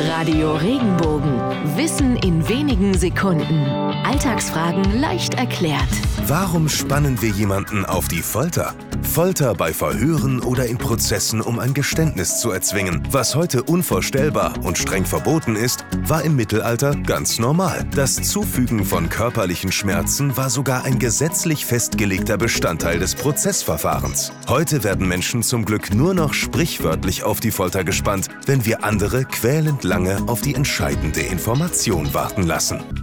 Radio Regenbogen. Wissen in wenigen Sekunden. Alltagsfragen leicht erklärt. Warum spannen wir jemanden auf die Folter? Folter bei Verhören oder in Prozessen, um ein Geständnis zu erzwingen. Was heute unvorstellbar und streng verboten ist, war im Mittelalter ganz normal. Das Zufügen von körperlichen Schmerzen war sogar ein gesetzlich festgelegter Bestandteil des Prozessverfahrens. Heute werden Menschen zum Glück nur noch sprichwörtlich auf die Folter gespannt, wenn wir andere quälend lange auf die entscheidende Information warten lassen.